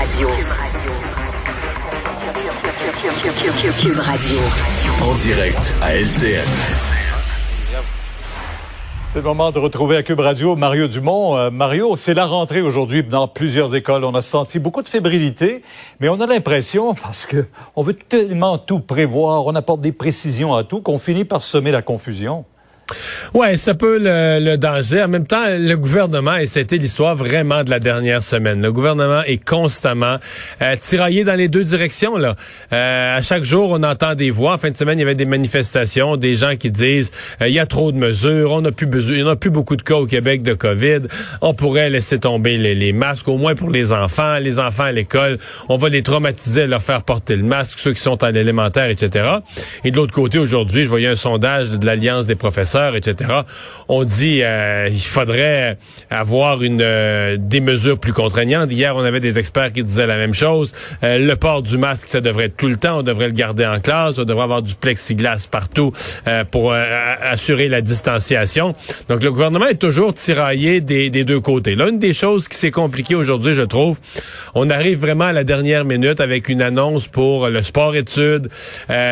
Radio. Cube Radio. En direct à LCN. C'est le moment de retrouver à Cube Radio Mario Dumont. Euh, Mario, c'est la rentrée aujourd'hui dans plusieurs écoles. On a senti beaucoup de fébrilité, mais on a l'impression, parce que on veut tellement tout prévoir, on apporte des précisions à tout, qu'on finit par semer la confusion. Ouais, ça peut le, le, danger. En même temps, le gouvernement, et c'était l'histoire vraiment de la dernière semaine, le gouvernement est constamment euh, tiraillé dans les deux directions. Là. Euh, à chaque jour, on entend des voix. En fin de semaine, il y avait des manifestations, des gens qui disent euh, il y a trop de mesures, on n'a plus besoin, il n'y a plus beaucoup de cas au Québec de COVID, on pourrait laisser tomber les, les, masques, au moins pour les enfants. Les enfants à l'école, on va les traumatiser, leur faire porter le masque, ceux qui sont à l'élémentaire, etc. Et de l'autre côté, aujourd'hui, je voyais un sondage de l'Alliance des professeurs etc. On dit euh, il faudrait avoir une euh, des mesures plus contraignantes. Hier, on avait des experts qui disaient la même chose. Euh, le port du masque, ça devrait être tout le temps. On devrait le garder en classe. On devrait avoir du plexiglas partout pour assurer la distanciation. Donc, le gouvernement est toujours tiraillé des, des deux côtés. Là, une des choses qui s'est compliquée aujourd'hui, je trouve, on arrive vraiment à la dernière minute avec une annonce pour le sport-études.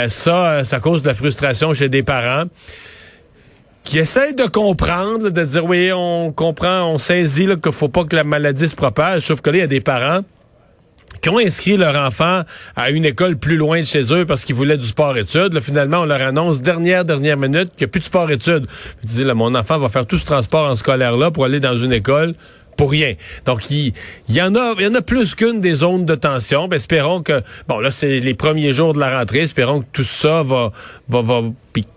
ça, ça cause de la frustration chez des parents qui essaie de comprendre, de dire oui, on comprend, on saisit qu'il faut pas que la maladie se propage, sauf que là, il y a des parents qui ont inscrit leur enfant à une école plus loin de chez eux parce qu'ils voulaient du sport-études. Finalement, on leur annonce dernière, dernière minute qu'il n'y a plus de sport-études. Je dis, là, mon enfant va faire tout ce transport en scolaire-là pour aller dans une école pour rien. Donc, il, y en a, il y en a plus qu'une des zones de tension. Ben, espérons que, bon, là, c'est les premiers jours de la rentrée. Espérons que tout ça va, va, va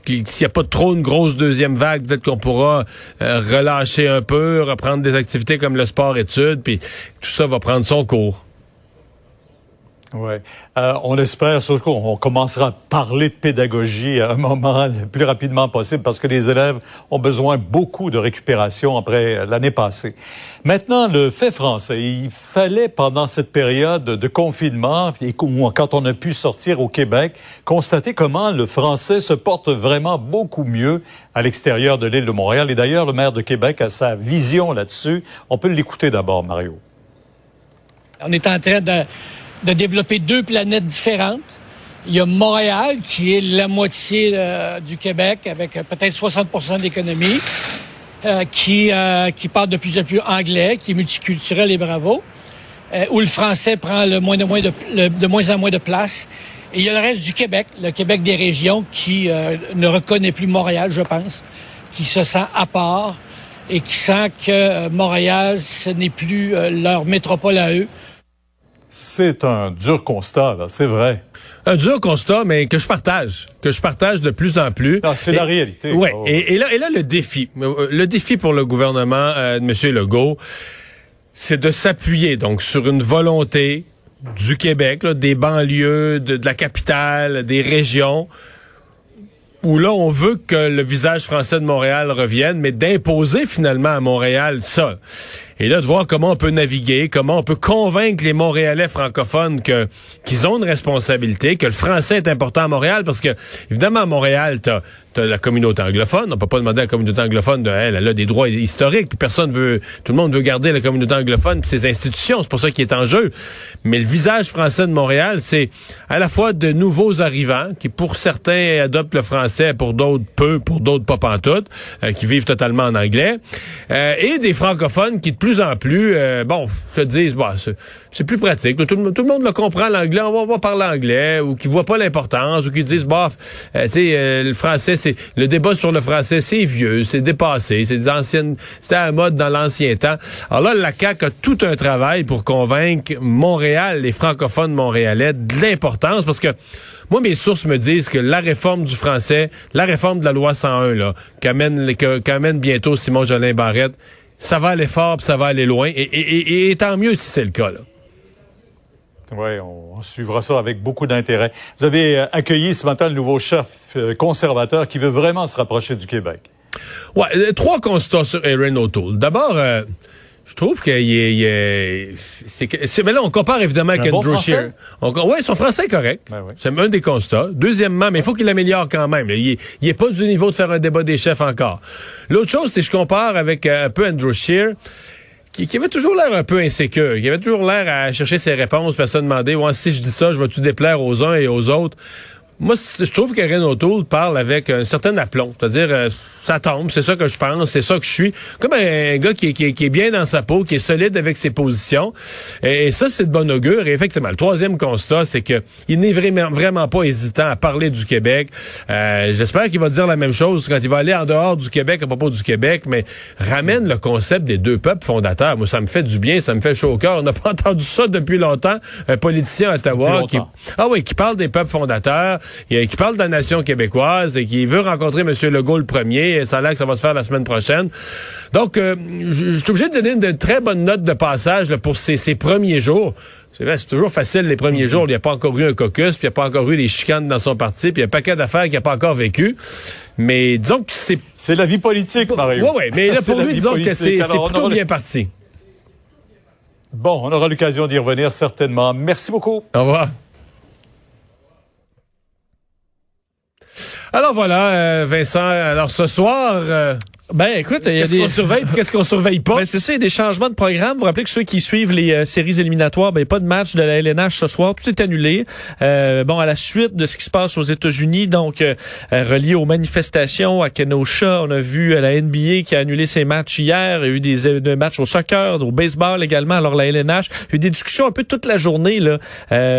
s'il n'y a pas trop une grosse deuxième vague, peut-être qu'on pourra euh, relâcher un peu, reprendre des activités comme le sport-études, puis tout ça va prendre son cours. Oui. Euh, on espère surtout qu'on commencera à parler de pédagogie à un moment le plus rapidement possible parce que les élèves ont besoin beaucoup de récupération après l'année passée. Maintenant, le fait français. Il fallait, pendant cette période de confinement, et quand on a pu sortir au Québec, constater comment le français se porte vraiment beaucoup mieux à l'extérieur de l'île de Montréal. Et d'ailleurs, le maire de Québec a sa vision là-dessus. On peut l'écouter d'abord, Mario. On est en train de de développer deux planètes différentes. Il y a Montréal, qui est la moitié euh, du Québec, avec euh, peut-être 60% d'économie, euh, qui, qui parle de plus en plus anglais, qui est multiculturel et bravo, où le français prend le moins, de moins, de, de moins en moins de place. Et il y a le reste du Québec, le Québec des régions, qui ne reconnaît plus Montréal, je pense, qui se sent à part et qui sent que Montréal, ce n'est plus leur métropole à eux, c'est un dur constat, là, c'est vrai. Un dur constat, mais que je partage, que je partage de plus en plus. Ah, c'est la réalité. Ouais. Oh. Et, là, et là, le défi, euh, le défi pour le gouvernement euh, de M. Legault, c'est de s'appuyer donc sur une volonté du Québec, des banlieues, de, de la capitale, des régions, où là, on veut que le visage français de Montréal revienne, mais d'imposer finalement à Montréal ça. Et là, de voir comment on peut naviguer, comment on peut convaincre les Montréalais francophones que qu'ils ont une responsabilité, que le français est important à Montréal, parce que évidemment à Montréal, t'as as la communauté anglophone. On peut pas demander à la communauté anglophone de elle, elle a des droits historiques, puis personne veut, tout le monde veut garder la communauté anglophone puis ses institutions. C'est pour ça qu'il est en jeu. Mais le visage français de Montréal, c'est à la fois de nouveaux arrivants qui, pour certains, adoptent le français, pour d'autres peu, pour d'autres pas pantoute, euh, qui vivent totalement en anglais, euh, et des francophones qui de plus en plus, euh, bon, se disent, bah, c'est plus pratique. Tout, le monde le comprend l'anglais, on va, parler anglais, ou qui voient pas l'importance, ou qui disent, bah, tu sais, euh, le français, c'est le débat sur le français, c'est vieux, c'est dépassé, c'est des anciennes, c'était un mode dans l'ancien temps. Alors là, la CAQ a tout un travail pour convaincre Montréal, les francophones montréalais, de l'importance, parce que moi, mes sources me disent que la réforme du français, la réforme de la loi 101, là, qu'amène, qu'amène bientôt Simon Jolin Barrette, ça va aller fort, puis ça va aller loin. Et, tant mieux si c'est le cas. Là. Oui, on suivra ça avec beaucoup d'intérêt. Vous avez euh, accueilli ce matin le nouveau chef euh, conservateur qui veut vraiment se rapprocher du Québec. Ouais, euh, trois constats sur Erin O'Toole. D'abord, je trouve qu'il est, c'est, mais là on compare évidemment avec Andrew Scheer. ouais, son français est correct. Ben c'est un des constats. Deuxièmement, mais il faut qu'il améliore quand même. Il, il est pas du niveau de faire un débat des chefs encore. L'autre chose, c'est que je compare avec euh, un peu Andrew Scheer qui, avait toujours l'air un peu insécure, qui avait toujours l'air à chercher ses réponses, puis à se demander, ouais, si je dis ça, je vais-tu déplaire aux uns et aux autres? Moi, je trouve que Renaud Toul parle avec un certain aplomb. C'est-à-dire, euh, ça tombe, c'est ça que je pense, c'est ça que je suis. Comme un gars qui, qui, qui, est bien dans sa peau, qui est solide avec ses positions. Et, ça, c'est de bon augure. Et effectivement, le troisième constat, c'est que il n'est vraiment, vraiment pas hésitant à parler du Québec. Euh, J'espère qu'il va dire la même chose quand il va aller en dehors du Québec à propos du Québec, mais ramène le concept des deux peuples fondateurs. Moi, ça me fait du bien, ça me fait chaud au cœur. On n'a pas entendu ça depuis longtemps. Un politicien à Ottawa qui, ah oui, qui parle des peuples fondateurs, qui parle de la nation québécoise et qui veut rencontrer M. Legault le premier. Et ça a l'air que ça va se faire la semaine prochaine. Donc, euh, je suis obligé de donner une, très bonne note de passage là, pour ces, ces premiers jours. C'est vrai, c'est toujours facile les premiers jours. Il n'y a pas encore eu un caucus, puis il n'y a pas encore eu des chicanes dans son parti, puis il y a un paquet d'affaires qu'il n'a pas encore vécu. Mais disons que c'est... C'est la vie politique, Mario. Oui, oui, mais là, pour lui, disons que c'est plutôt bien parti. Bon, on aura l'occasion d'y revenir certainement. Merci beaucoup. Au revoir. Alors voilà, euh, Vincent, alors ce soir... Euh, ben écoute, il y a des... qu'on surveille qu'est-ce qu'on surveille pas? Ben, c'est ça, il y a des changements de programme. Vous, vous rappelez que ceux qui suivent les euh, séries éliminatoires, ben pas de match de la LNH ce soir, tout est annulé. Euh, bon, à la suite de ce qui se passe aux États-Unis, donc euh, relié aux manifestations à Kenosha, on a vu la NBA qui a annulé ses matchs hier. Il y a eu des, des matchs au soccer, au baseball également. Alors la LNH, il y a eu des discussions un peu toute la journée là.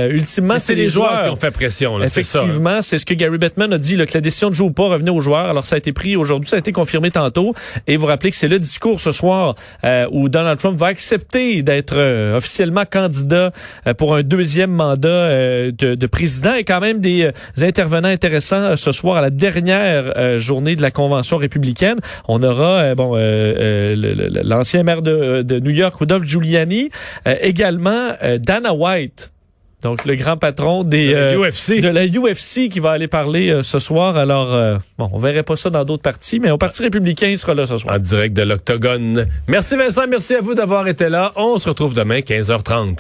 ultimement, c'est les joueurs, qui ont fait pression. Là, Effectivement, c'est ce que Gary Bettman a dit, là, que la décision de jouer ou pas revenait aux joueurs. Alors ça a été pris aujourd'hui, ça a été confirmé tantôt. Et vous rappelez que c'est le discours ce soir euh, où Donald Trump va accepter d'être euh, officiellement candidat euh, pour un deuxième mandat de, président et quand même des, intervenants intéressants ce soir à la dernière journée de la convention républicaine. On aura bon l'ancien maire de, de, New York, Rudolph Giuliani, également Dana White donc, le grand patron des, de, la UFC. Euh, de la UFC qui va aller parler euh, ce soir. Alors, euh, bon, on verrait pas ça dans d'autres partis, mais au Parti républicain, il sera là ce soir. En direct de l'Octogone. Merci Vincent, merci à vous d'avoir été là. On se retrouve demain, 15h30.